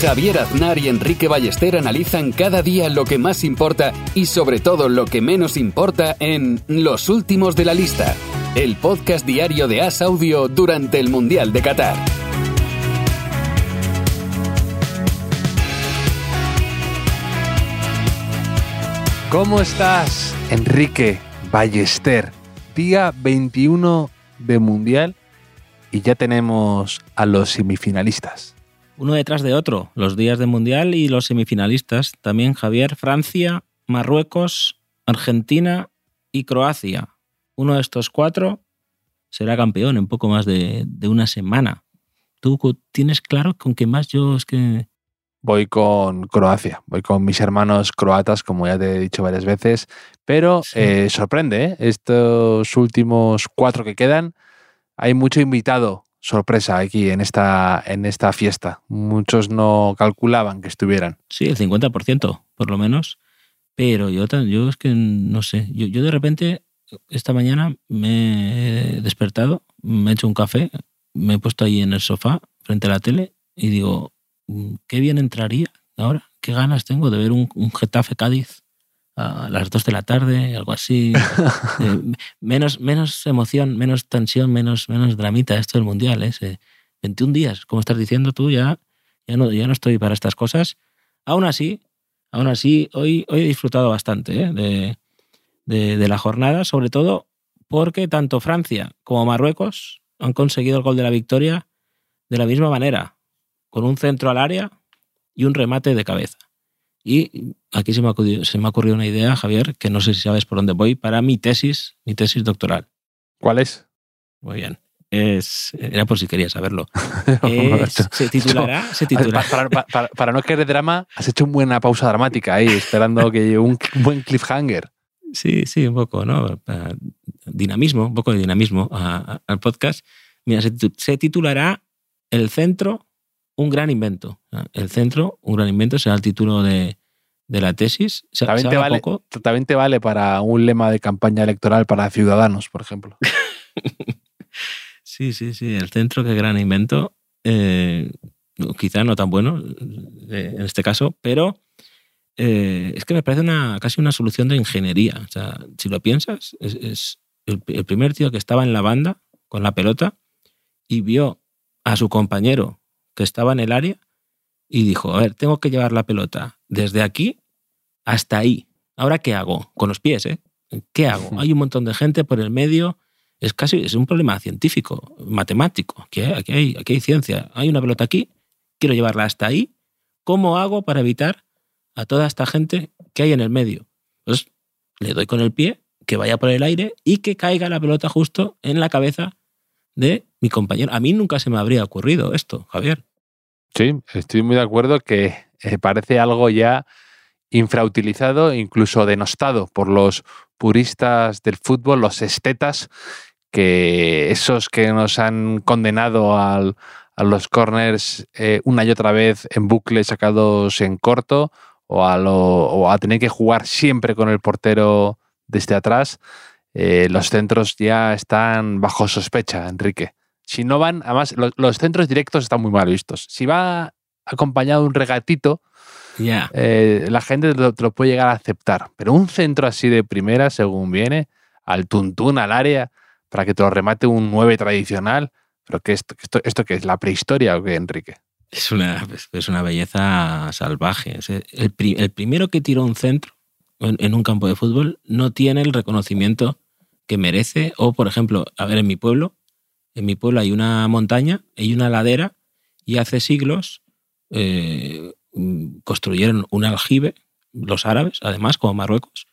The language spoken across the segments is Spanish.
Javier Aznar y Enrique Ballester analizan cada día lo que más importa y sobre todo lo que menos importa en Los Últimos de la Lista, el podcast diario de As Audio durante el Mundial de Qatar. ¿Cómo estás, Enrique Ballester? Día 21 de Mundial y ya tenemos a los semifinalistas. Uno detrás de otro, los días de Mundial y los semifinalistas. También Javier, Francia, Marruecos, Argentina y Croacia. Uno de estos cuatro será campeón en poco más de, de una semana. ¿Tú tienes claro con qué más yo es que voy con Croacia, voy con mis hermanos croatas, como ya te he dicho varias veces, pero Sí. eh, sorprende, ¿eh? estos últimos cuatro que quedan, hay mucho invitado sorpresa aquí en esta, en esta fiesta. Muchos no calculaban que estuvieran. Sí, el 50%, por lo menos. Pero yo, yo es que no sé. Yo, yo de repente, esta mañana me he despertado, me he hecho un café, me he puesto ahí en el sofá, frente a la tele, y digo, "Mm, qué bien entraría ahora. Qué ganas tengo de ver un, un Getafe Cádiz a las 2 de la tarde, algo así. Eh, menos, menos emoción, menos tensión, menos, menos dramita esto del Mundial. ¿eh? Se- 21 días, como estás diciendo tú, ya, ya, no, ya no estoy para estas cosas. Aún así, aún así, hoy, hoy he disfrutado bastante ¿eh? de, de- de la jornada, sobre todo porque tanto Francia como Marruecos han conseguido el gol de la victoria de la misma manera, con un centro al área y un remate de cabeza. Y aquí se me, ha ocurrido, se me ha ocurrido una idea, Javier, que no sé si sabes por dónde voy, para mi tesis, mi tesis doctoral. ¿Cuál es? Muy bien. Es, era por si querías saberlo. Es- se titulará, se titulará. Para, para- para- para no querer drama, has hecho una buena pausa dramática ahí, esperando que llegue un buen cliffhanger. Sí, sí, un poco, ¿no? Dinamismo, un poco de dinamismo a- a- al podcast. Mira, se titulará El centro, un gran invento. El centro, un gran invento, será el título de, de la tesis. También te, vale, poco. también te vale para un lema de campaña electoral para ciudadanos, por ejemplo. Sí, sí, sí, el centro, qué gran invento. Eh, quizá no tan bueno eh, en este caso, pero eh, es que me parece una, casi una solución de ingeniería. O sea, si lo piensas, es, es el, el primer tío que estaba en la banda con la pelota y vio a su compañero que estaba en el área y dijo, a ver, tengo que llevar la pelota desde aquí hasta ahí. ¿Ahora qué hago? Con los pies, ¿eh? ¿Qué hago? Hay un montón de gente por el medio. Es casi es un problema científico, matemático. Aquí hay, aquí, hay, aquí hay ciencia. Hay una pelota aquí, quiero llevarla hasta ahí. ¿Cómo hago para evitar a toda esta gente que hay en el medio? Pues le doy con el pie, que vaya por el aire y que caiga la pelota justo en la cabeza de mi compañero. A mí nunca se me habría ocurrido esto, Javier. Sí, estoy muy de acuerdo que eh, parece algo ya infrautilizado, incluso denostado por los puristas del fútbol, los estetas, que esos que nos han condenado al- a los corners eh, una y otra vez en bucle sacados en corto o a, lo- tener que jugar siempre con el portero desde atrás, eh, los centros ya están bajo sospecha, Enrique. Si no van, además, lo- los centros directos están muy mal vistos. Si va acompañado de un regatito, Ya. eh, la gente te lo, te lo puede llegar a aceptar. Pero un centro así de primera, según viene, al tuntún, al área, para que te lo remate un 9 tradicional. ¿Pero qué esto, esto, esto qué es? ¿La prehistoria o qué, Enrique? Es una, es- una belleza salvaje. Es El, pri- el primero que tiró un centro en, en un campo de fútbol no tiene el reconocimiento que merece. O, por ejemplo, a ver, en mi pueblo, en mi pueblo hay una montaña, hay una ladera, y hace siglos eh, construyeron un aljibe, los árabes, además, como Marruecos,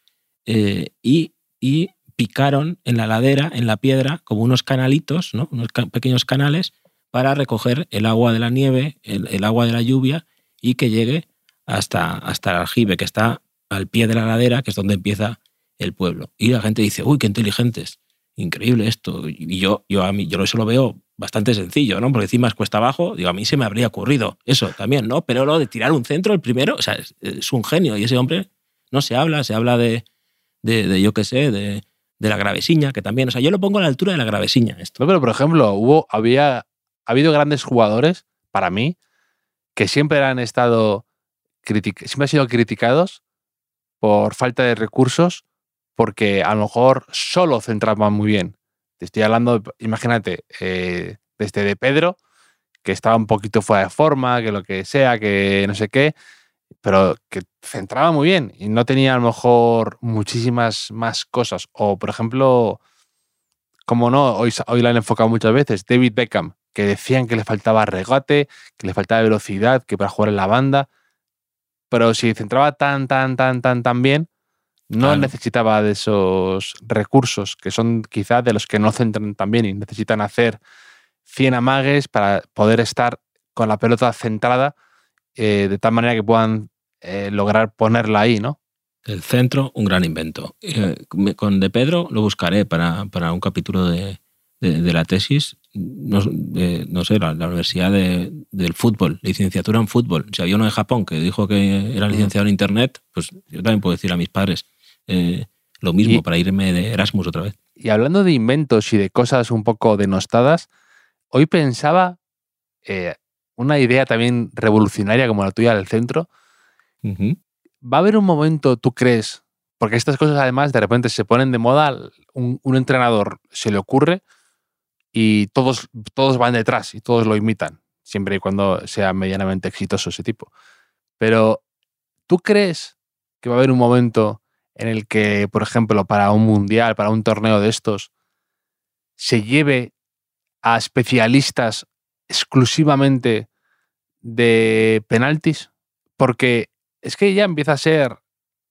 eh, y, y picaron en la ladera, en la piedra, como unos canalitos, ¿no? unos pequeños canales, para recoger el agua de la nieve, el, el agua de la lluvia, y que llegue hasta, hasta el aljibe, que está al pie de la ladera, que es donde empieza el pueblo. Y la gente dice, uy, qué inteligentes, increíble esto. Y yo, yo a mí, yo eso lo veo bastante sencillo, ¿no? Porque encima es cuesta abajo, digo, a mí se me habría ocurrido eso también, ¿no? Pero lo de tirar un centro, el primero, o sea, es, un genio y ese hombre no se habla, se habla de, de, yo qué sé, de, de, la gravesiña, que también, o sea, yo lo pongo a la altura de la gravesiña. Esto. Pero por ejemplo, hubo, había, ha habido grandes jugadores, para mí, que siempre han estado, siempre han sido criticados por falta de recursos, porque a lo mejor solo centraban muy bien estoy hablando, imagínate, eh, desde de Pedro, que estaba un poquito fuera de forma, que lo que sea, que no sé qué, pero que centraba muy bien y no tenía a lo mejor muchísimas más cosas. O, por ejemplo, como no, hoy, hoy lo han enfocado muchas veces, David Beckham, que decían que le faltaba regate, que le faltaba velocidad, que para jugar en la banda, pero si centraba tan, tan, tan, tan, tan bien, no necesitaba de esos recursos, que son quizás de los que no centran también y necesitan hacer 100 amagues para poder estar con la pelota centrada eh, de tal manera que puedan eh, lograr ponerla ahí, ¿no? El centro, un gran invento. Eh, con De Pedro lo buscaré para, un capítulo de, la tesis. No, sé, la, Universidad del Fútbol, licenciatura en fútbol. Si había uno de Japón que dijo que era licenciado en Internet, pues yo también puedo decir a mis padres, eh, lo mismo para irme de Erasmus otra vez. Y hablando de inventos y de cosas un poco denostadas, hoy pensaba eh, una idea también revolucionaria como la tuya del centro. ¿Va a haber un momento, tú crees, porque estas cosas además de repente se ponen de moda, un, entrenador se le ocurre y todos, todos van detrás y todos lo imitan, siempre y cuando sea medianamente exitoso ese tipo. Pero, ¿tú crees que va a haber un momento en el que, por ejemplo, para un mundial, para un torneo de estos, se lleve a especialistas exclusivamente de penaltis? Porque es que ya empieza a ser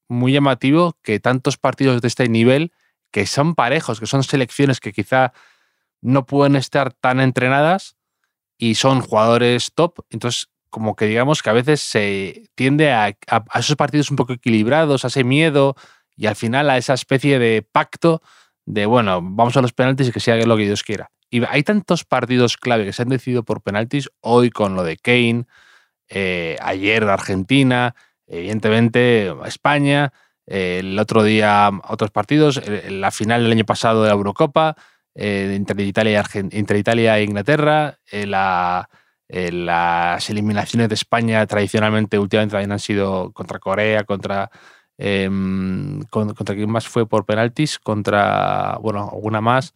muy llamativo que tantos partidos de este nivel, que son parejos, que son selecciones que quizá no pueden estar tan entrenadas y son jugadores top, entonces como que digamos que a veces se tiende a, esos partidos un poco equilibrados, a ese miedo y al final a esa especie de pacto de, bueno, vamos a los penaltis y que sea lo que Dios quiera. Y hay tantos partidos clave que se han decidido por penaltis, hoy con lo de Kane, eh, ayer Argentina, evidentemente España, el otro día otros partidos, la final del año pasado de la Eurocopa, eh, entre, Italia y Italia e Inglaterra, eh, la eh, las eliminaciones de España tradicionalmente últimamente también han sido contra Corea, contra... Em, contra quién más fue por penaltis, contra, bueno, alguna más.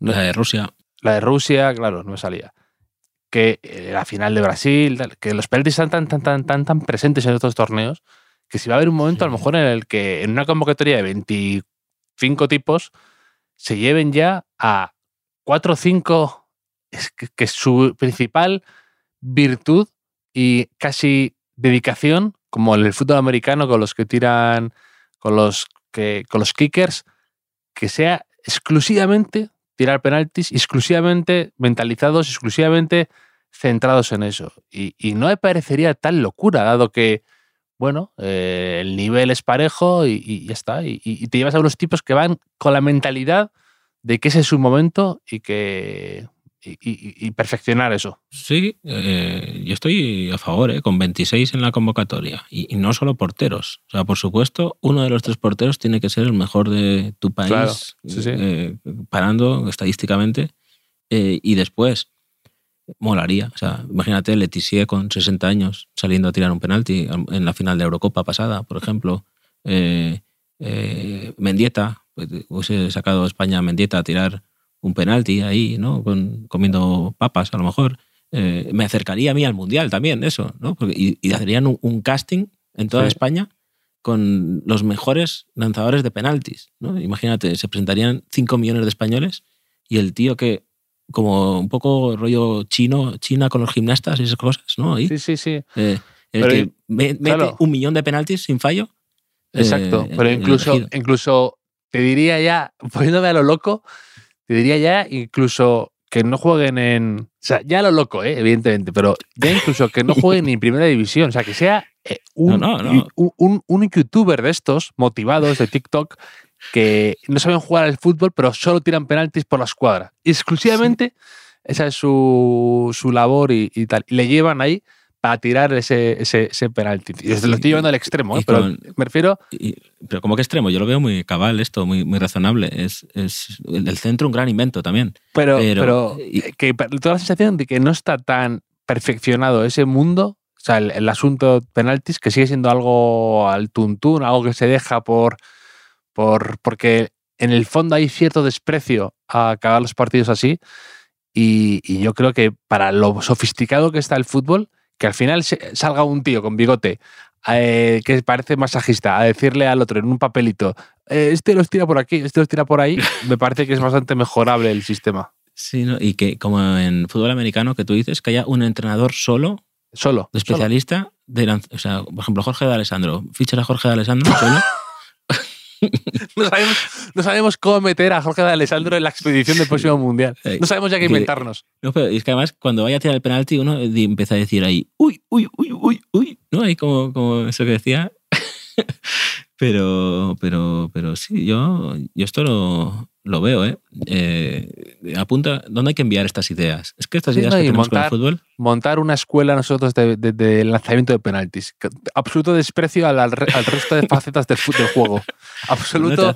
La de Rusia. La de Rusia, claro, no me salía. Que eh, la final de Brasil, que los penaltis están tan, tan, tan, tan, tan presentes en estos torneos, que si va a haber un momento a lo mejor en el que en una convocatoria de 25 tipos se lleven ya a 4 o 5 que, que su principal virtud y casi dedicación, como en el fútbol americano con los que tiran, con los, que, con los kickers, que sea exclusivamente tirar penaltis, exclusivamente mentalizados, exclusivamente centrados en eso. Y, no me parecería tal locura, dado que, bueno, eh, el nivel es parejo y, ya está. Y, y, te llevas a unos tipos que van con la mentalidad de que ese es su momento y que, y, perfeccionar eso. Sí, eh, yo estoy a favor, eh, con 26 en la convocatoria. Y, no solo porteros. O sea, por supuesto, uno de los tres porteros tiene que ser el mejor de tu país, eh, parando estadísticamente. y después, molaría. O sea, imagínate Letizier con 60 años saliendo a tirar un penalti en la final de Eurocopa pasada, por ejemplo. Mendieta, pues, hubiese sacado España a Mendieta a tirar un penalti ahí, ¿no? Con, comiendo papas a lo mejor. Eh, me acercaría a mí al Mundial también, eso, ¿no? y, hacerían un, casting en toda España con los mejores lanzadores de penaltis, ¿no? Imagínate, se presentarían 5 millones de españoles y el tío que, como un poco rollo chino, China con los gimnastas y esas cosas, ¿no? sí, sí, sí. Eh, el que mete un millón de penaltis sin fallo. Exacto, eh, pero incluso, incluso te diría ya, poniéndome a lo loco, te diría ya incluso que no jueguen en. O sea, ya lo loco, ¿eh? evidentemente, pero ya incluso que no jueguen ni en primera división. O sea, que sea eh, un, Un, un, youtuber de estos, motivados de TikTok, que no saben jugar al fútbol, pero solo tiran penaltis por la escuadra. Exclusivamente esa es su, su labor y, y tal. Y le llevan ahí para tirar ese, ese, ese penalti. Y lo estoy llevando al extremo, ¿eh? pero con- me refiero. Y- pero como que extremo, yo lo veo muy cabal esto, muy, muy razonable. Es, es el centro un gran invento también. Pero, Pero- pero, y- que toda la sensación de que no está tan perfeccionado ese mundo, o sea, el, el asunto penaltis, que sigue siendo algo al tuntún, algo que se deja por, por. porque en el fondo hay cierto desprecio a acabar los partidos así. Y, y yo creo que para lo sofisticado que está el fútbol, que al final salga un tío con bigote eh, que parece masajista a decirle al otro en un papelito, "Eh, este los tira por aquí, este los tira por ahí, me parece que es bastante mejorable el sistema. Sí, ¿no? Y que como en fútbol americano que tú dices, que haya un entrenador solo, Solo. de especialista, de o sea, por ejemplo, Jorge de Alessandro. Fichas a Jorge de Alessandro solo. No sabemos, no sabemos cómo meter a Jorge de Alessandro en la expedición del próximo mundial. Eh, No sabemos ya qué inventarnos. No, pero es que además cuando vaya a tirar el penalti uno di- empieza a decir ahí, uy, uy, uy, uy, uy, ¿no? Ahí como, como eso que decía. pero, pero, pero sí, yo, yo esto lo, lo veo, ¿eh? Eh, Apunta, ¿dónde hay que enviar estas ideas? Es que estas Sí, ideas no, que tenemos con el montar- fútbol, Montar una escuela nosotros de, de- de lanzamiento de penaltis. Absoluto desprecio al, al re- al resto de facetas del, del juego. ¿no te Absoluto.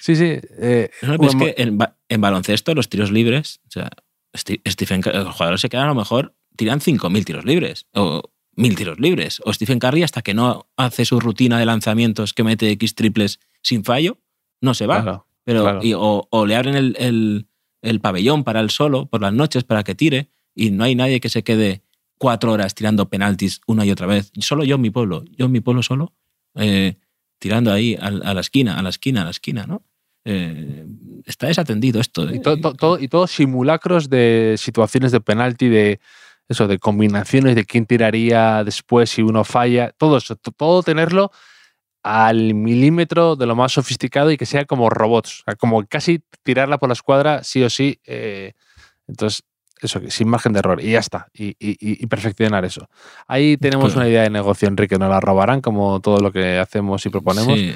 Sí, sí. eh, No, pero es bueno, que en, ba- en baloncesto los tiros libres, o sea, Stephen, los jugadores se quedan a lo mejor, tiran 5.000 tiros libres o 1.000 tiros libres. O Stephen Curry hasta que no hace su rutina de lanzamientos que mete X triples sin fallo, no se va. claro. Pero, claro. y- o, o le abren el, el- el pabellón para él solo por las noches para que tire y no hay nadie que se quede cuatro horas tirando penaltis una y otra vez. Solo yo en mi pueblo, yo en mi pueblo solo, eh, tirando ahí a, a la esquina, a la esquina, a la esquina, ¿no? Eh, está desatendido esto. ¿eh? Y todo, todo- todo- y todos simulacros de situaciones de penalti, de eso, de combinaciones de quién tiraría después si uno falla. Todo eso, to- todo tenerlo al milímetro de lo más sofisticado y que sea como robots. O sea, como casi tirarla por la escuadra, sí o sí. eh, entonces, eso, sin margen de error. Y ya está. Y, y- y- y perfeccionar eso. Ahí tenemos una idea de negocio, Enrique. Nos la robarán como todo lo que hacemos y proponemos. Sí,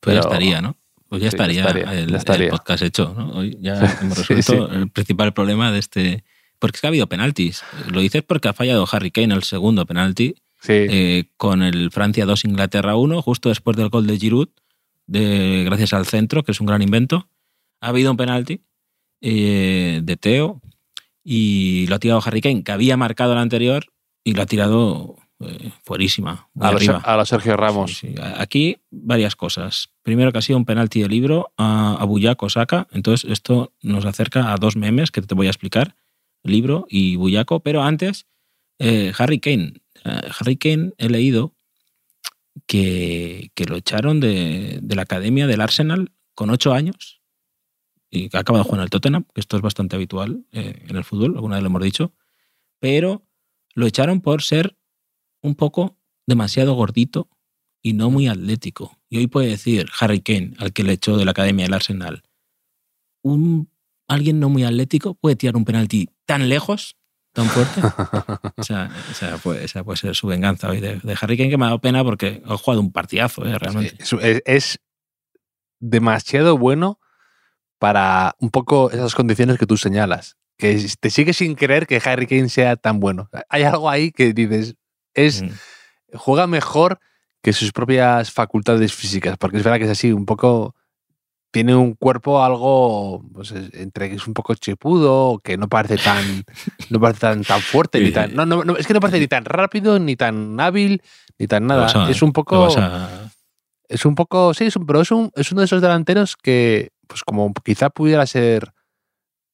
pues ya estaría, ¿no? Pues ya Sí, estaría, estaría, el, ya estaría. el podcast hecho, ¿no? Hoy ya hemos resuelto sí. el principal problema de este... Porque es que ha habido penaltis. Lo dices porque ha fallado Harry Kane el segundo penalti Sí. eh, con el Francia 2 Inglaterra 1, justo después del gol de Giroud, de, gracias al centro, que es un gran invento. Ha habido un penalti eh, de Teo y lo ha tirado Harry Kane, que había marcado el anterior y lo ha tirado eh, fuerísima, a, Sergio Ramos. Sí, sí. Aquí varias cosas. Primero que ha sido un penalti de libro a, a Buyaco Saka. Entonces esto nos acerca a dos memes que te voy a explicar. Libro y Buyaco. Pero antes, eh, Harry Kane. Eh, Harry Kane he leído que, que lo echaron de, de la academia del Arsenal con ocho años y que ha acabado jugando en el Tottenham, que esto es bastante habitual eh, en el fútbol, alguna vez lo hemos dicho, pero lo echaron por ser un poco demasiado gordito y no muy atlético. Y hoy puede decir Harry Kane, al que le echó de la academia del Arsenal, un, alguien no muy atlético puede tirar un penalti tan lejos, tan fuerte. o, sea, o sea, puede, esa puede ser su venganza hoy de, de Harry Kane, que me ha dado pena porque ha jugado un partidazo, eh, realmente. Es, es- es demasiado bueno para un poco esas condiciones que tú señalas. Que te sigue sin creer que Harry Kane sea tan bueno. Hay algo ahí que dices, es, Mm. juega mejor que sus propias facultades físicas, porque es verdad que es así, un poco tiene un cuerpo algo pues, es- entre que es un poco chepudo, que no parece tan no parece tan, tan fuerte ni tan no, no, no, es que no parece ni tan rápido ni tan hábil ni tan nada, a- es un poco a- es un poco, sí, es un- pero es, un, es uno de esos delanteros que, pues como quizá pudiera ser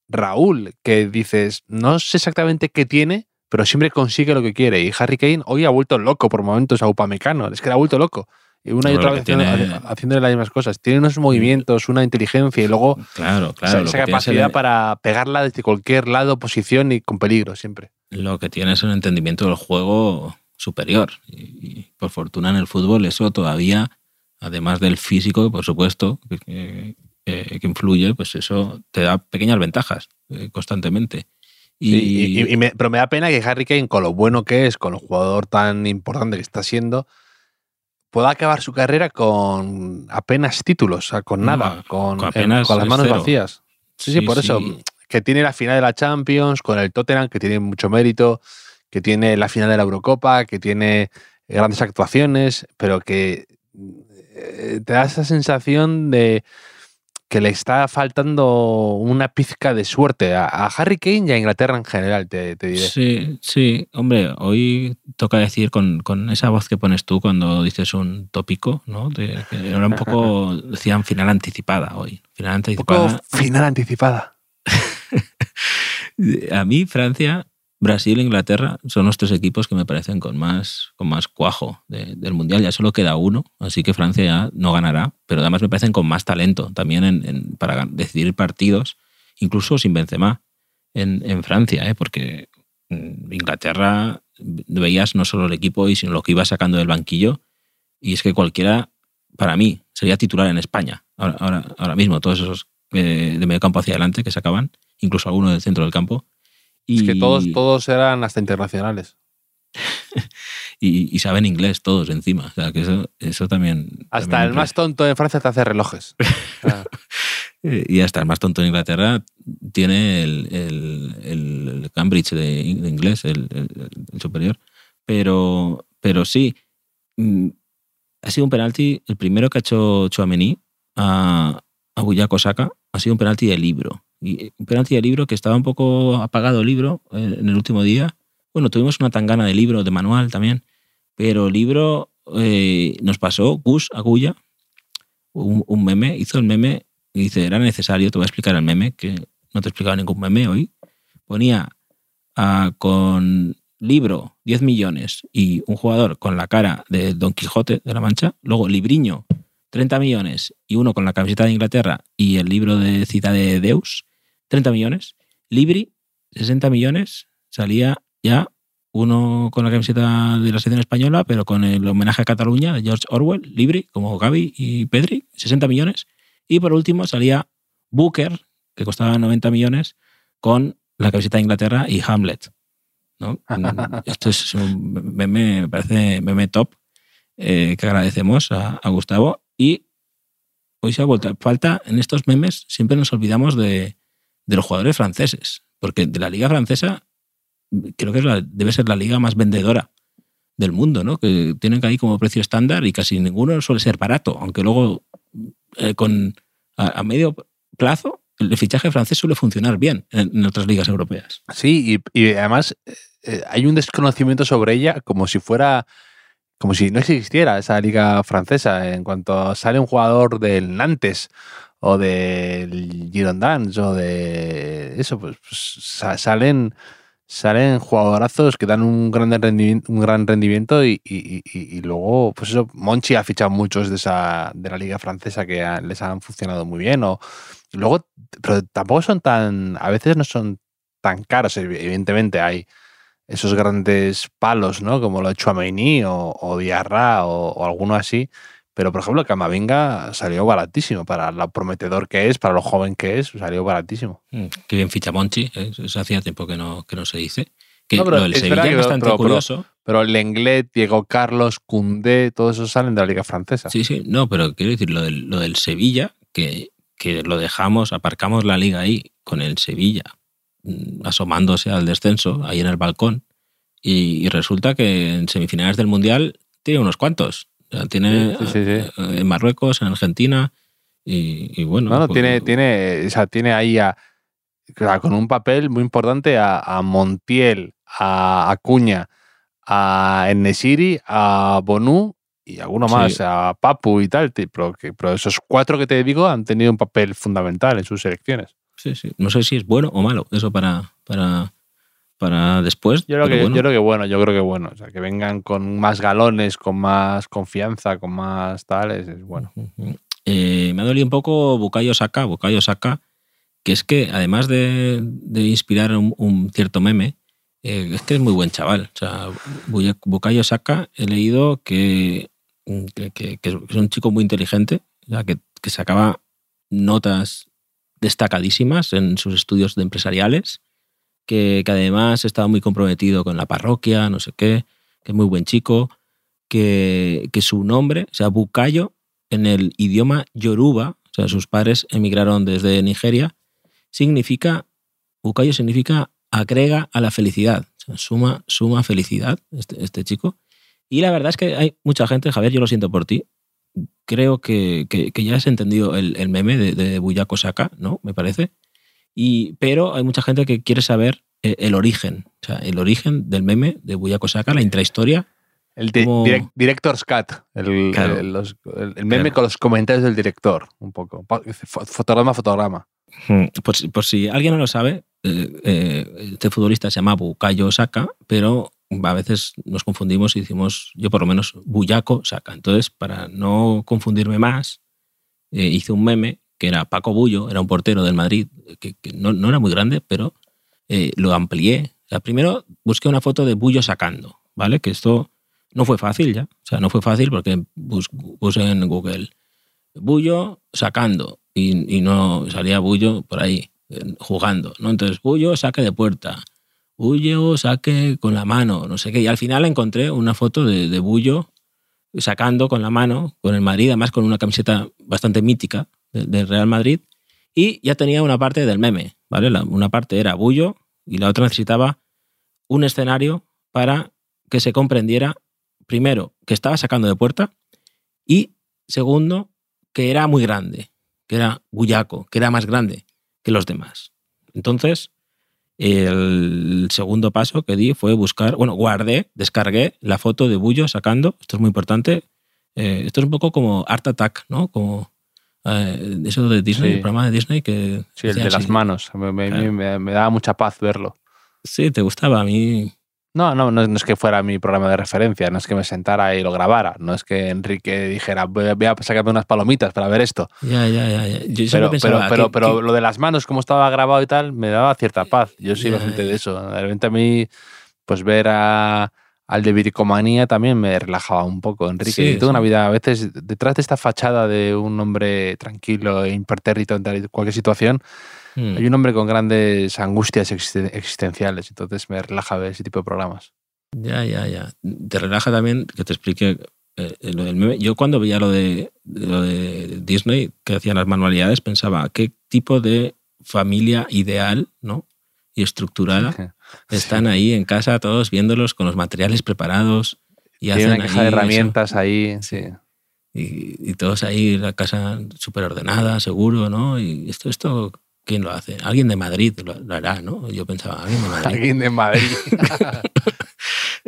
Raúl, que dices, no sé exactamente qué tiene, pero siempre consigue lo que quiere. Y Harry Kane hoy ha vuelto loco por momentos a Upamecano, es que ha vuelto loco. Y una y otra vez haciendo, tiene- haci- haciéndole las mismas cosas. Tiene unos movimientos, una inteligencia y luego Claro, claro. esa, capacidad el- para pegarla desde cualquier lado, posición y con peligro siempre. lo que tiene es un entendimiento del juego superior. Y, y, por fortuna en el fútbol eso todavía, además del físico, por supuesto, que, que- que influye, pues eso te da pequeñas ventajas eh, constantemente. Y, Sí, y- y- y me- pero me da pena que Harry Kane, con lo bueno que es, con el jugador tan importante que está siendo, pueda acabar su carrera con apenas títulos, o sea, con nada, No, con, con en- apenas con las manos cero. vacías. Sí, sí, Sí, por eso. Que tiene la final de la Champions con el Tottenham, que tiene mucho mérito, que tiene la final de la Eurocopa, que tiene grandes actuaciones, pero que eh, te da esa sensación de que le está faltando una pizca de suerte a, a Harry Kane y a Inglaterra en general, te, te diré. Sí, sí, hombre, hoy toca decir con, con esa voz que pones tú cuando dices un tópico, ¿no? De, que era un poco, decían final anticipada hoy. Final Un poco anticipada. final anticipada. A mí, Francia, Brasil e Inglaterra son los tres equipos que me parecen con más, con más cuajo de- del Mundial. Ya solo queda uno, así que Francia ya no ganará, pero además me parecen con más talento también para decidir partidos, incluso sin Benzema en, en Francia, ¿eh? porque mm, Inglaterra veías no solo el equipo, y sino lo que iba sacando del banquillo, y es que cualquiera, para mí, sería titular en España. Ahora, ahora, ahora mismo, todos esos eh, de medio campo hacia adelante que sacaban, incluso alguno del centro del campo. Y, Es que todos, todos eran hasta internacionales. y, y saben inglés todos encima. O sea, que eso, eso también. Hasta también el más tonto en Francia te hace relojes. Y hasta el más tonto en Inglaterra tiene el, el- el- Cambridge de, in- de inglés, el, el- el superior. Pero, pero sí, mm, ha sido un penalti, el primero que ha hecho Chouameni a, a Buyako Saka, ha sido un penalti de libro. Y un penalti de libro que estaba un poco apagado el libro eh, en el último día. Bueno, tuvimos una tangana de libro, de manual también, pero el libro eh, nos pasó Gus Agulla, un, meme, hizo el meme y dice, era necesario, te voy a explicar el meme, que no te he explicado ningún meme hoy. Ponía ah, con libro 10 millones y un jugador con la cara de Don Quijote de la Mancha, luego Libriño 30 millones y uno con la camiseta de Inglaterra y el libro de cita de Deus 30 millones, Libri 60 millones, salía ya uno con la camiseta de la selección española, pero con el homenaje a Cataluña de George Orwell, Libri, como Gaby y Pedri, 60 millones. Y por último salía Booker, que costaba 90 millones, con la camiseta de Inglaterra y Hamlet. ¿no? Esto es un meme, me parece meme top, eh, que agradecemos a, a Gustavo. Y hoy se ha vuelto. Falta en estos memes, siempre nos olvidamos de, de los jugadores franceses, porque de la liga francesa creo que es la- debe ser la liga más vendedora del mundo, ¿no? Que tienen ahí como precio estándar y casi ninguno suele ser barato, aunque luego eh, con a, medio plazo el fichaje francés suele funcionar bien en, otras ligas europeas. Sí, y, además eh, hay un desconocimiento sobre ella como si fuera, como si no existiera esa liga francesa. En cuanto sale un jugador del Nantes o del Girondins o de eso, pues, pues, sa- salen, salen jugadorazos que dan un gran rendimiento, un gran rendimiento y, y- y- luego, pues eso, Monchi ha fichado muchos de, esa, de la liga francesa que ha- les han funcionado muy bien. O, luego, pero tampoco son tan, a veces no son tan caros. Evi- Evidentemente hay esos grandes palos, ¿no? Como lo de Chouameni o, o Diarra o alguno así. Pero, por ejemplo, Camavinga salió baratísimo para lo prometedor que es, para lo joven que es, salió baratísimo. Qué bien ficha Monchi, ¿eh? eso hacía tiempo que no, que no se dice. Que No, pero lo del Sevilla es bastante pero- curioso. Pero Lenglet, Diego Carlos, Cundé, todos esos salen de la Liga Francesa. Sí, sí, no, pero quiero decir, lo del, lo del Sevilla, que, que lo dejamos, aparcamos la liga ahí con el Sevilla mm, asomándose al descenso, ahí en el balcón, y, y resulta que en semifinales del Mundial tiene unos cuantos. Tiene Sí, sí, sí, sí. eh, en Marruecos, en Argentina, y, y bueno. No, no, pues, tiene, tiene, o sea, tiene ahí a, con un papel muy importante a, a Montiel, a Acuña, a Enesiri, a Bonú y alguno Sí. más, a Papu y tal. Pero, que- pero esos cuatro que te digo han tenido un papel fundamental en sus selecciones. Sí, sí. No sé si es bueno o malo eso para, para, para después. Yo creo, que, bueno. yo creo que bueno, yo creo que bueno. O sea, que vengan con más galones, con más confianza, con más tales, es bueno. Eh, me ha dolido un poco Bukayo Saka, Bukayo Saka, que es que además de, de inspirar un, un cierto meme, eh, es que es muy buen chaval. O sea, Bukayo Saka he leído que, que, que- que es un chico muy inteligente, o sea, que, que sacaba notas destacadísimas en sus estudios de empresariales, que, además estaba muy comprometido con la parroquia, no sé qué, que es muy buen chico, que, que su nombre, o sea, Bukayo, en el idioma yoruba, o sea, sus padres emigraron desde Nigeria, significa, Bukayo significa agrega a la felicidad, suma, suma felicidad, este, este chico. Y la verdad es que hay mucha gente, Javier, yo lo siento por ti, creo que, que, ya has entendido el, el meme de, de Buyako ¿no? Me parece. Y, pero hay mucha gente que quiere saber el, el origen, o sea, el origen del meme de Buyako Saka, la intrahistoria. El di- Como- direct- Director's Cut, el, Claro. el- los- el- meme Claro. con los comentarios del director, un poco. Fotograma, fotograma. Por, si- por si alguien no lo sabe, eh, eh, este futbolista se llama Bukayo Saka, pero a veces nos confundimos y decimos, yo por lo menos, Buyako Saka. Entonces, para no confundirme más, eh, hice un meme que era Paco Bullo, era un portero del Madrid, que, que no, no era muy grande, pero eh, lo amplié. O sea, primero busqué una foto de Bullo sacando, ¿vale? Que esto no fue fácil ya. O sea, no fue fácil porque puse en Google Bullo sacando y, y no salía Bullo por ahí eh, jugando, ¿no? Entonces, Bullo saque de puerta, Bullo saque con la mano, no sé qué. Y al final encontré una foto de, de Bullo sacando con la mano, con el Madrid, además con una camiseta bastante mítica de- del Real Madrid. Y ya tenía una parte del meme, ¿vale? La- una parte era Bullo y la otra necesitaba un escenario para que se comprendiera, primero, que estaba sacando de puerta y, segundo, que era muy grande, que era bullaco, que era más grande que los demás. Entonces, el segundo paso que di fue buscar, bueno, guardé, descargué la foto de Bullo sacando, esto es muy importante, eh, esto es un poco como Art Attack, ¿no? Como eh, eso de Disney, Sí. el programa de Disney que... Sí, el de las manos. Me, me- Claro. me- me daba mucha paz verlo. Sí, te gustaba a mí. No, no, no, no es que fuera mi programa de referencia, no es que me sentara y lo grabara, no es que Enrique dijera, voy a, voy a sacarme unas palomitas para ver esto. Ya, ya, ya. ya. Yo siempre Pero, pero, pensaba pero, pero lo de las manos, como estaba grabado y tal, me daba cierta paz. Yo soy Ya, bastante ya. de eso. De repente a mí, pues ver a, al de Viricomanía también me relajaba un poco. Enrique, Sí, tengo una sí. vida, a veces, detrás de esta fachada de un hombre tranquilo e impertérrito en cualquier situación, Mm. hay un hombre con grandes angustias existen- existenciales. Entonces me relaja ver ese tipo de programas. Ya, ya, ya. Te relaja también que te explique eh, lo del meme. Yo cuando veía lo de, lo de Disney, que hacían las manualidades, pensaba, ¿qué tipo de familia ideal ¿no? y estructurada están ahí en casa todos viéndolos con los materiales preparados? Y Tiene hacen una caja de ahí eso. herramientas ahí. Sí. Y, y todos ahí, la casa súper ordenada, seguro, ¿no? Y esto, esto, ¿quién lo hace? Alguien de Madrid lo, lo hará, ¿no? Yo pensaba, alguien de Madrid. Alguien de Madrid.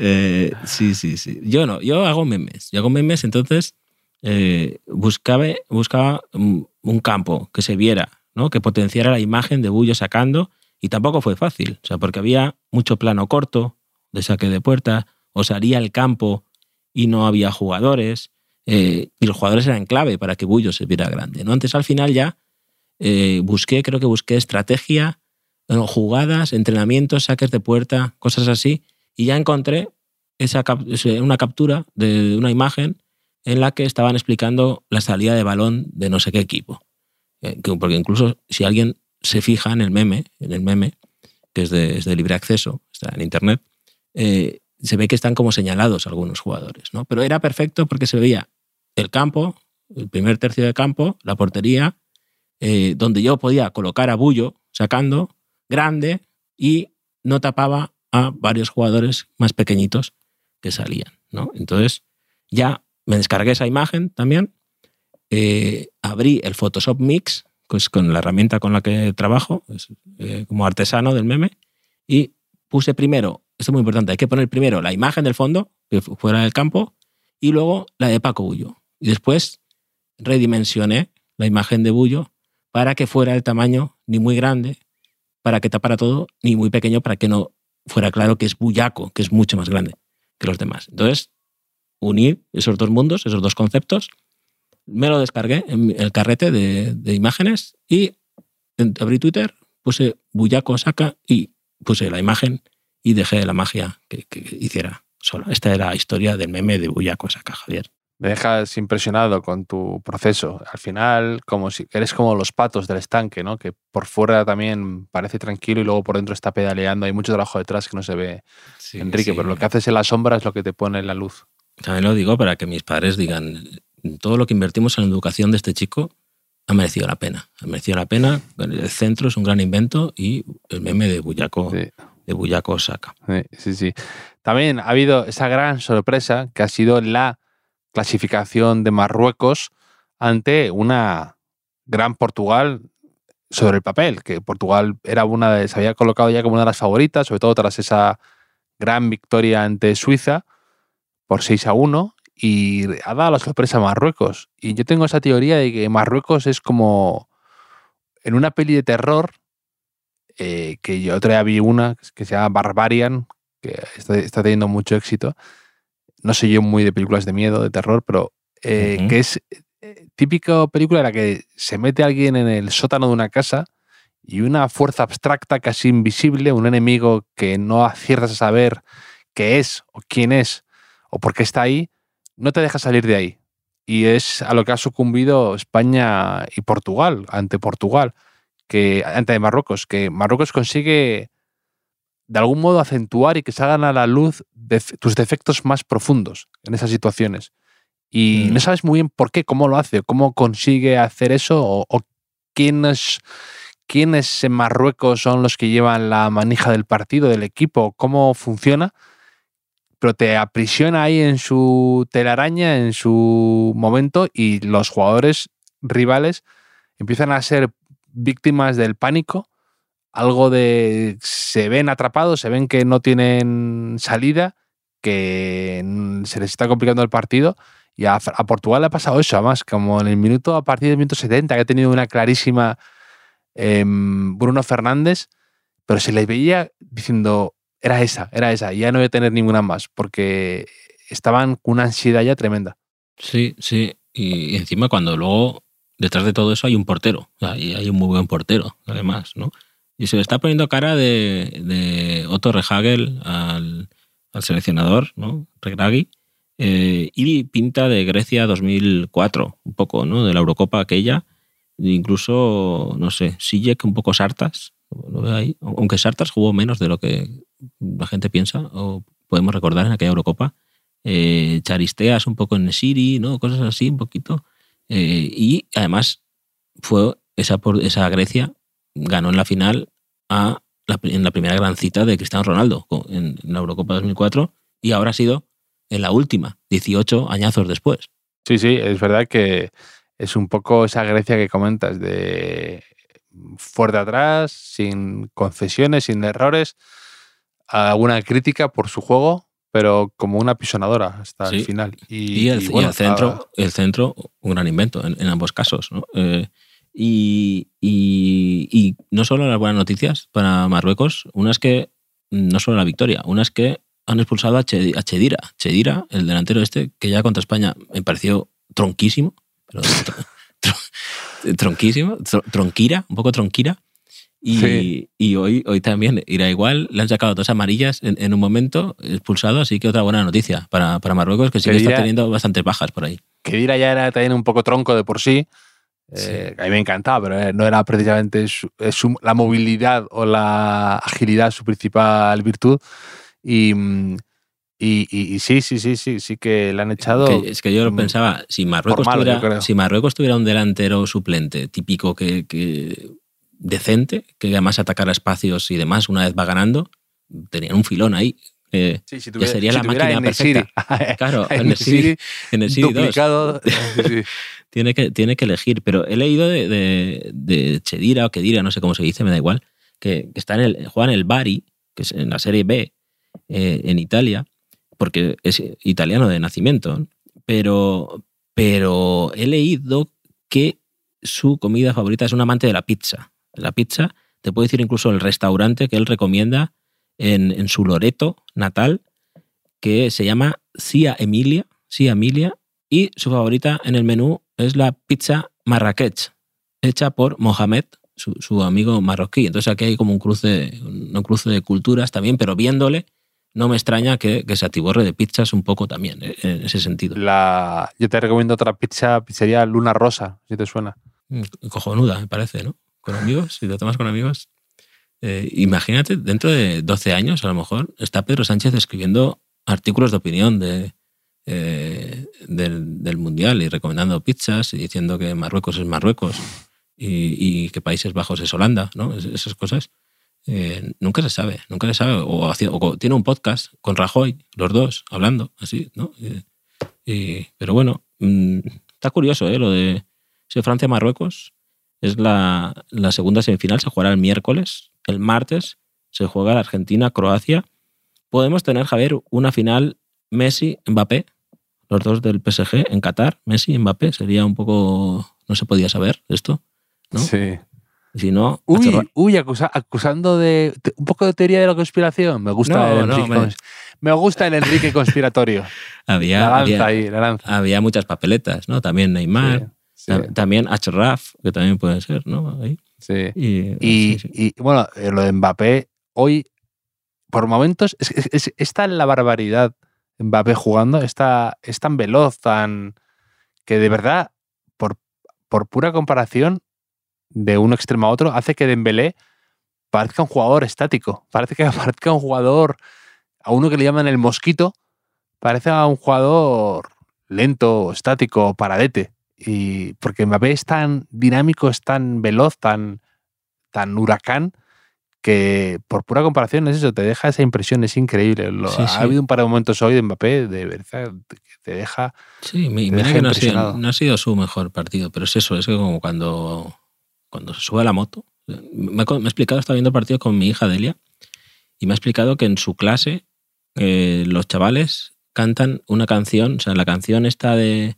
Eh, sí, sí, sí. Yo no, yo hago memes. Yo hago memes, entonces eh, buscaba, buscaba un un campo que se viera, ¿no? que potenciara la imagen de Bullo sacando, y tampoco fue fácil, o sea, porque había mucho plano corto de saque de puerta, o salía el campo y no había jugadores, eh, y los jugadores eran clave para que Bullo se viera grande. ¿no? Antes al final ya eh, busqué, creo que busqué estrategia, eh, jugadas, entrenamientos, saques de puerta, cosas así, y ya encontré esa cap- una captura de una imagen en la que estaban explicando la salida de balón de no sé qué equipo. Que- Porque incluso si alguien se fija en el meme, en el meme, que es de, es de libre acceso, está en internet, eh, se ve que están como señalados algunos jugadores, ¿no? Pero era perfecto porque se veía el campo, el primer tercio de campo, la portería, eh, donde yo podía colocar a Bullo sacando, grande, y no tapaba a varios jugadores más pequeñitos que salían, ¿no? Entonces ya me descargué esa imagen también, eh, abrí el Photoshop Mix, pues con la herramienta con la que trabajo, eh, como artesano del meme, y puse primero, esto es muy importante, hay que poner primero la imagen del fondo, que fu- fuera del campo, y luego la de Paco Bullo. Y después redimensioné la imagen de Bullo para que fuera el tamaño ni muy grande, para que tapara todo, ni muy pequeño, para que no fuera claro que es Bullaco, que es mucho más grande que los demás. Entonces, uní esos dos mundos, esos dos conceptos, me lo descargué en el carrete de, de imágenes y abrí Twitter, puse Bullaco saca y puse la imagen y dejé la magia que, que hiciera sola. Esta era la historia del meme de Bullaco saca, Javier. Me dejas impresionado con tu proceso. Al final, como si eres como los patos del estanque, ¿no? Que por fuera también parece tranquilo y luego por dentro está pedaleando. Hay mucho trabajo detrás que no se ve, Enrique, pero lo que haces en la sombra es lo que te pone en la luz. También lo digo para que mis padres digan, todo lo que invertimos en la educación de este chico ha merecido la pena. Ha merecido la pena. El centro es un gran invento y el meme de Buyaco, Sí. de Buyaco saca. Sí, sí, sí. También ha habido esa gran sorpresa que ha sido la clasificación de Marruecos ante una gran Portugal sobre el papel, que Portugal era una de, se había colocado ya como una de las favoritas, sobre todo tras esa gran victoria ante Suiza por 6 a 1 y ha dado la sorpresa a Marruecos. Y yo tengo esa teoría de que Marruecos es como en una peli de terror eh, que yo otra vi una que se llama Barbarian, que está, está teniendo mucho éxito. No sé yo muy de películas de miedo, de terror, pero eh, que es eh, típica película en la que se mete alguien en el sótano de una casa y una fuerza abstracta, casi invisible, un enemigo que no aciertas a saber qué es o quién es o por qué está ahí, no te deja salir de ahí. Y es a lo que ha sucumbido España y Portugal, ante Portugal, que ante Marruecos, que Marruecos consigue de algún modo acentuar y que salgan a la luz tus defectos más profundos en esas situaciones. Y Mm. no sabes muy bien por qué, cómo lo hace, cómo consigue hacer eso o, o quiénes, quiénes en Marruecos son los que llevan la manija del partido, del equipo, cómo funciona, pero te aprisiona ahí en su telaraña, en su momento, y los jugadores rivales empiezan a ser víctimas del pánico, algo de se ven atrapados, se ven que no tienen salida, que se les está complicando el partido. Y a, a Portugal le ha pasado eso, además, como en el minuto, a partir del minuto 70, que ha tenido una clarísima em, Bruno Fernández, pero se les veía diciendo, era esa, era esa, y ya no voy a tener ninguna más, porque estaban con una ansiedad ya tremenda. Sí, sí. Y encima cuando luego detrás de todo eso hay un portero. Y hay un muy buen portero, además, ¿no? Y se le está poniendo cara de, de Otto Rehagel al, al seleccionador, ¿no? Regragui. eh, y pinta de Grecia 2004, un poco, ¿no? De la Eurocopa aquella. Incluso, no sé, Sijek un poco Sartas, lo veo ahí. Aunque Sartas jugó menos de lo que la gente piensa, o podemos recordar en aquella Eurocopa. Eh, charisteas un poco en Nesiri, ¿no? Cosas así, un poquito. Eh, y además fue esa, esa Grecia ganó en la final a en la primera gran cita de Cristiano Ronaldo en, en la Eurocopa 2004 y ahora ha sido en la última, 18 añazos después. Sí, sí, es verdad que es un poco esa Grecia que comentas, de fuerte atrás, sin concesiones, sin errores, alguna crítica por su juego, pero como una pisonadora hasta el final. Y, Y el, y y bueno, el centro, el centro, un gran invento en, en ambos casos. ¿no? Eh, y, no solo las buenas noticias para Marruecos, una es que, no solo la victoria, una es que han expulsado a, Che- a Chedira. Chedira, el delantero este, que ya contra España me pareció tronquísimo, pero tr- tr- tronquísimo, tr- tronquira, un poco tronquira. Y, Sí. y hoy, hoy también irá igual, le han sacado dos amarillas en, en un momento, expulsado, así que otra buena noticia para, para Marruecos, que sí que está teniendo bastantes bajas por ahí. que Dira ya era también un poco tronco de por sí. eh, A mí me encantaba, pero eh, no era precisamente su- eh, su- la movilidad o la agilidad su principal virtud. Y, mm, y, y- y sí, sí, sí, sí, sí que le han echado. Que- es que yo lo mm, pensaba, si Marruecos, malo, tuviera, si Marruecos tuviera un delantero suplente típico que, que decente, que además atacara espacios y demás, una vez va ganando, tenían un filón ahí. Eh, Sí, si ya sería la máquina perfecta. Claro, En el City, en el City 2. duplicado. sí, sí. tiene que, tiene que elegir. Pero he leído de, de, de Chedira o Kedira, no sé cómo se dice, me da igual, que, que está en el, juega en el Bari, que es en la Serie B, eh, en Italia, porque es italiano de nacimiento. ¿no? Pero, pero he leído que su comida favorita es un amante de la pizza. La pizza, te puedo decir incluso el restaurante que él recomienda en, en su Loreto natal, que se llama Cia Emilia, Cia Emilia, y su favorita en el menú es la pizza Marrakech, hecha por Mohamed, su, su amigo marroquí. Entonces aquí hay como un cruce, un cruce de culturas también, pero viéndole, no me extraña que, que se atiborre de pizzas un poco también, eh, en ese sentido. La, yo te recomiendo otra pizza, pizzería Luna Rosa, si te suena. Mm, Cojonuda, me parece, ¿no? Con amigos, si te tomas con amigos. Eh, imagínate, dentro de 12 años, a lo mejor, está Pedro Sánchez escribiendo artículos de opinión de, eh, del, Mundial y recomendando pizzas y diciendo que Marruecos es Marruecos y, que Países Bajos es Holanda, ¿no? Es- Esas cosas. eh, nunca se sabe, nunca se sabe. O, tiene un podcast con Rajoy, los dos, hablando, así, ¿no? Pero bueno, mm, está curioso. Lo de si Francia-Marruecos es la, la segunda semifinal, se jugará el miércoles. El martes se juega la Argentina-Croacia. Podemos tener, Javier, una final Messi-Mbappé, los dos del PSG en Qatar, Messi-Mbappé. Sería un poco. No se podía saber esto. ¿no? Sí. Si no. Uy, uy acusa- acusando de te- un poco de teoría de la conspiración. Me gusta, No, el, no, Enrique me- me gusta el Enrique conspiratorio. había, la lanza había, ahí, la lanza. había muchas papeletas, ¿no? También Neymar, Sí, ta- también Achraf, que también puede ser, ¿no? Ahí. sí. Y, Y, sí, sí. y, bueno, eh, lo de Mbappé, hoy, por momentos, es, es, es- está en la barbaridad Mbappé jugando, está, es tan veloz, tan. que de verdad, por, por pura comparación, de un extremo a otro, hace que Dembélé parezca un jugador estático. Parece que parezca un jugador, a uno que le llaman el mosquito, parece a un jugador lento, estático, paradete. Y porque Mbappé es tan dinámico, es tan veloz, tan, tan huracán, que por pura comparación es eso, te deja esa impresión, es increíble. Lo- Sí, ha sí. habido un par de momentos hoy de Mbappé, de verdad, que te deja... Sí, Te mira deja que no ha, sido, no ha sido su mejor partido, pero es eso, es que como cuando, cuando se sube a la moto. Me ha, me ha explicado, estaba viendo el partido con mi hija Delia, y me ha explicado que en su clase eh, los chavales cantan una canción, o sea, la canción esta de,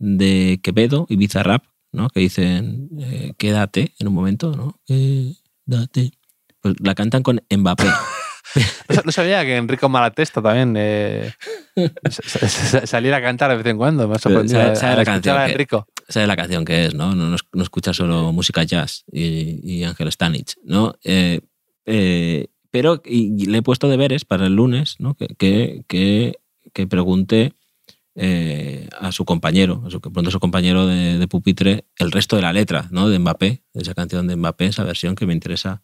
de Quevedo y Bizarrap, ¿no? que dicen eh, quédate en un momento, ¿no? Quédate. Pues la cantan con Mbappé. No, sabía que Enrico Malatesta también eh, sa- sa- saliera a cantar de vez en cuando. Me ha sorprendido. sabe- la canción a que- Enrico. Es la canción que es, ¿no? No, no, no escucha solo música jazz y, y Ángel Stanich, ¿no? Eh, eh, pero y, y le he puesto deberes para el lunes, ¿no? Que, que, que, que pregunte eh, a su compañero, a su, a su compañero de, de pupitre el resto de la letra, ¿no? De Mbappé, de esa canción de Mbappé, esa versión que me interesa,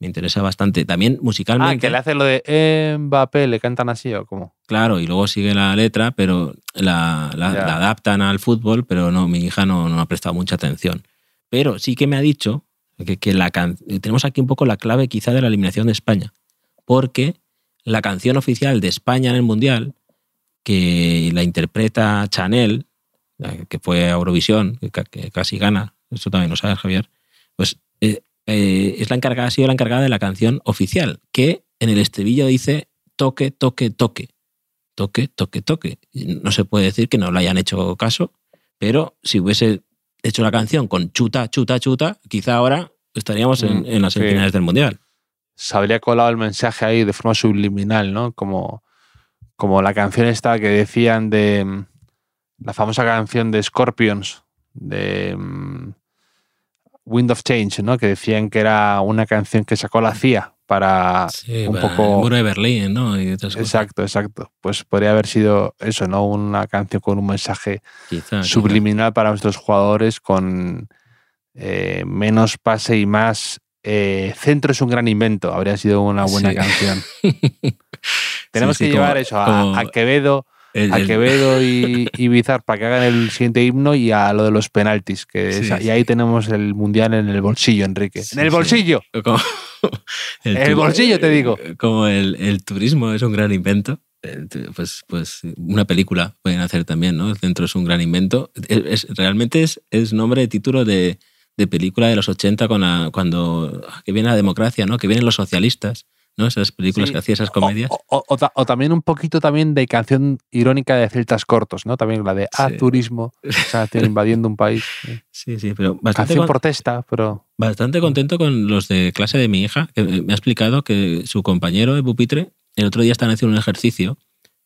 me interesa bastante. También Ah, musicalmente. que le hace lo de eh, Mbappé, le cantan así o cómo. Claro, y luego sigue la letra, pero la, la- Ya. la adaptan al fútbol, pero no, mi hija no, no ha prestado mucha atención. Pero sí que me ha dicho que, que la can- tenemos aquí un poco la clave quizá de la eliminación de España, porque la canción oficial de España en el Mundial, que la interpreta Chanel, que fue a Eurovisión, que, ca- que casi gana, esto también lo sabes, Javier, pues eh, eh, es la encargada, ha sido la encargada de la canción oficial, que en el estribillo dice toque, toque, toque toque, toque, toque. No se puede decir que no le hayan hecho caso, pero si hubiese hecho la canción con chuta, chuta, chuta, quizá ahora estaríamos en, Mm, en las sí. semifinales del Mundial. Se habría colado el mensaje ahí de forma subliminal, ¿no? Como, como la canción esta que decían de mm, la famosa canción de Scorpions, de mm, Wind of Change, ¿no? Que decían que era una canción que sacó la CIA para Sí, un para poco... el muro de Berlín, ¿no? Y otras cosas. Exacto, exacto. Pues podría haber sido eso, ¿no? Una canción con un mensaje Quizá, quizá. subliminal para nuestros jugadores con eh, menos pase y más eh, centro es un gran invento. Habría sido una buena Sí. canción. Tenemos Sí, sí, que como- llevar eso a, a Quevedo, El- a el- Quevedo y, y Bizar para que hagan el siguiente himno y a lo de los penaltis. Que Sí, es- sí. Y ahí tenemos el mundial en el bolsillo, Enrique. Sí, ¡En el sí. bolsillo! como- El tu- bolsillo, te digo. Como el, el turismo es un gran invento. eh, Pues, pues una película pueden hacer también, ¿no? El centro es un gran invento. Es- es- realmente es, es nombre de título de, de película de los 80 con la- cuando que viene la democracia, ¿no? Que vienen los socialistas, ¿no? Esas películas Sí. que hacía esas comedias. O, o- o ta- o también un poquito también de canción irónica de celtas cortos, ¿no? También la de a Sí. turismo, o sea, invadiendo un país. Sí, sí, pero bastante, Canción protesta, pero bastante contento con los de clase de mi hija, que me ha explicado que su compañero de pupitre el otro día estaban haciendo un ejercicio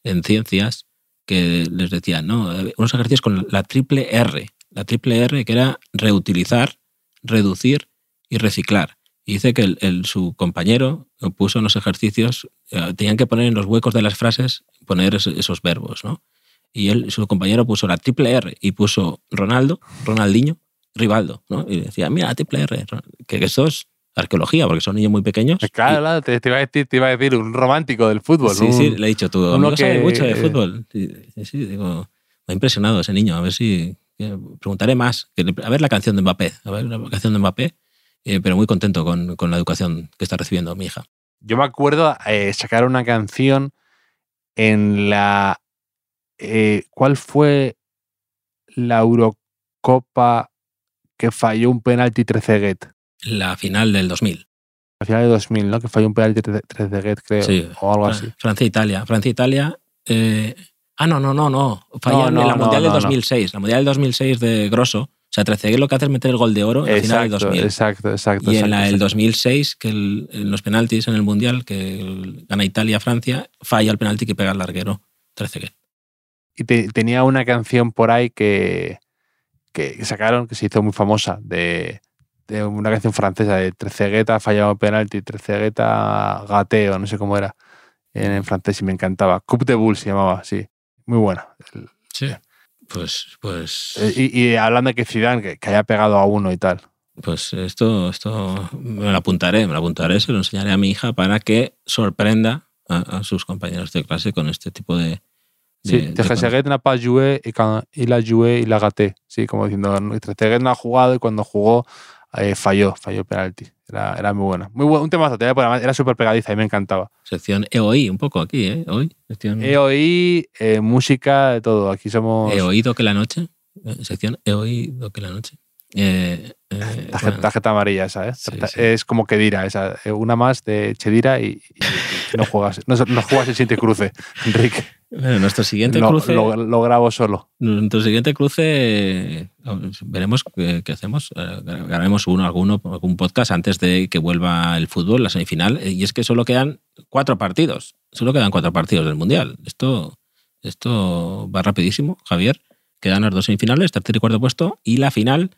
en ciencias que les decía, ¿no? Unos ejercicios con la triple R. La triple R que era reutilizar, reducir y reciclar. Y dice que el, el- su compañero puso en los ejercicios, eh, tenían que poner en los huecos de las frases, poner es- esos verbos, ¿no? Y él, su compañero puso la triple R y puso Ronaldo, Ronaldinho, Rivaldo, ¿no? Y decía, mira, la triple R, que esos arqueología, porque son niños muy pequeños. Claro, claro, te, te iba a decir, te iba a decir un romántico del fútbol. Sí, un- sí, le he dicho tú. sabe que- mucho de fútbol. Sí, sí, digo, me ha impresionado ese niño. A ver si. Preguntaré más. A ver la canción de Mbappé. A ver la canción de Mbappé. Eh, pero muy contento con, con la educación que está recibiendo mi hija. Yo me acuerdo eh, sacar una canción en la. eh, ¿Cuál fue la Eurocopa que falló un penalti Trezeguet? La final del 2000. Al final de 2000, ¿no? Que falló un penalti Tre- Trezeguet, creo. Sí. O algo así. Francia-Italia. Francia-Italia. eh, ah, no, no, no, no. Falla No, en la no, Mundial del no. 2006. La Mundial del 2006 de Grosso. O sea, Trezeguet lo que hace es meter el gol de oro en la final del Exacto, 2000. exacto, exacto. Y en la exacto, del exacto. 2006, que el- en los penaltis en el Mundial, que el- gana Italia-Francia, falla el penalti que pega el larguero. Trezeguet. Y te- tenía una canción por ahí que, que sacaron, que se hizo muy famosa, de, de una canción francesa, de Trezegueta fallado penalti, Trezegueta gateo, no sé cómo era, en, francés y me encantaba. Coupe de Bull se llamaba, sí. Muy buena. Sí. Pues, pues, eh, Y, y hablando de que Zidane, que, que haya pegado a uno y tal. pues esto, esto me lo apuntaré, me lo apuntaré, se lo enseñaré a mi hija para que sorprenda a, a sus compañeros de clase con este tipo de. Sí, de- de Trezeguet n'a pas joué y, quand il a joué, il a gâté. Sí, como diciendo, Trezeguet no ha jugado y cuando jugó eh, falló, falló el penalti. Era, era muy buena. Muy bueno, un temazo, te voy a poner, además, era súper pegadiza y me encantaba. sección EOI, un poco aquí, ¿eh? Hoy. Sección He oído eh, música, de todo. Aquí somos He oído que la noche. Sección He oído que la noche. Eh, eh, tarjeta, bueno, tarjeta amarilla esa, ¿eh? Sí, Tarjeta- sí. Es como que dirá, esa, una más de Chedira y- y no juegas. No, no juegas el siguiente cruce, Enrique. bueno, nuestro siguiente Lo, cruce. lo- lo grabo solo. Nuestro siguiente cruce, veremos qué, qué hacemos. Eh, Grabaremos uno, alguno, algún podcast antes de que vuelva el fútbol, la semifinal. Y es que solo quedan cuatro partidos. Solo quedan cuatro partidos del Mundial. Esto, esto va rapidísimo, Javier. Quedan las dos semifinales, tercer y cuarto puesto, y la final,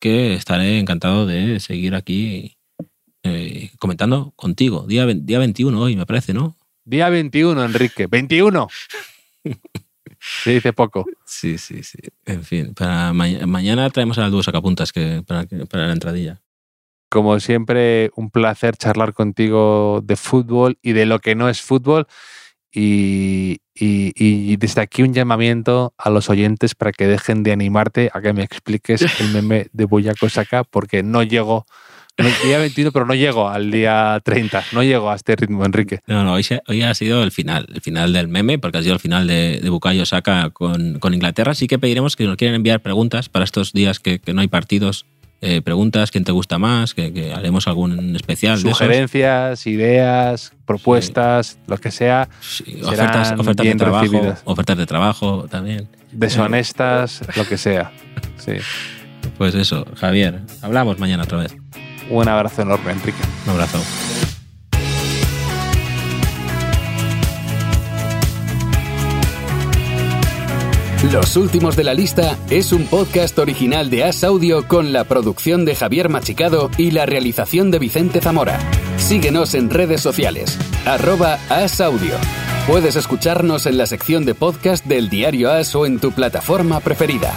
que estaré encantado de seguir aquí eh, comentando contigo. Día, día 21 hoy, me parece, ¿no? Día 21, Enrique. ¡21! Se dice poco. Sí, sí, sí. En fin, para ma- mañana traemos al dúo sacapuntas que, para, que- para la entradilla. Como siempre, un placer charlar contigo de fútbol y de lo que no es fútbol. Y, y- y desde aquí un llamamiento a los oyentes para que dejen de animarte a que me expliques el meme de Boyaco Saka, porque no llego, no, día 21, pero no llego al día 30, no llego a este ritmo, Enrique. No, no, hoy, se- hoy ha sido el final, el final del meme, porque ha sido el final de, de Bukayo Saka con, con Inglaterra. Sí que pediremos que nos quieran enviar preguntas para estos días que, que no hay partidos. eh, preguntas, quién te gusta más, que, que haremos algún especial. de. Sugerencias, ideas, propuestas, lo que sea, Sí, ofertas, ofertas de trabajo, recibidas. ofertas de trabajo también. deshonestas, lo que sea. Sí. Pues eso, Javier, hablamos mañana otra vez. Un abrazo enorme, Enrique. Un abrazo. Los últimos de la lista es un podcast original de As Audio con la producción de Javier Machicado y la realización de Vicente Zamora. Síguenos en redes sociales, arroba As Audio. Puedes escucharnos en la sección de podcast del diario As o en tu plataforma preferida.